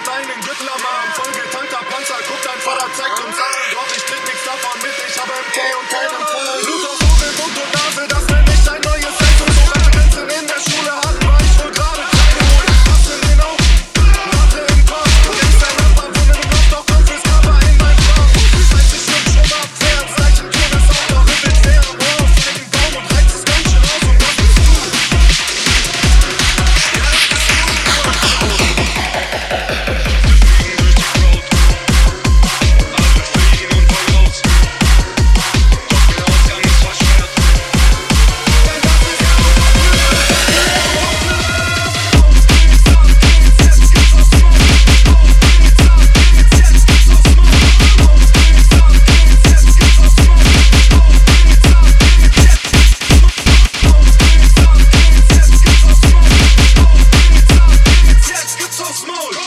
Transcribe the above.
hat einen Gürtel am Arm, vollgetankter Panzer, guckt ein Vater, zeigt uns an. Doch ich krieg nichts davon mit, ich habe MK und keinen Fall. small.